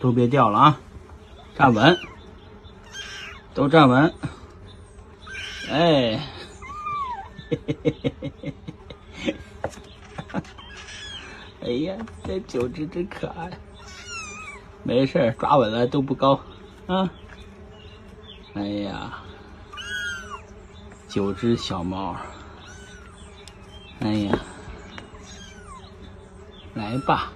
都别掉了啊，站稳，都站稳。哎，嘿嘿嘿嘿嘿嘿，哎呀，这九只真可爱。没事抓稳了都不高啊。哎呀，九只小猫。哎呀，来吧。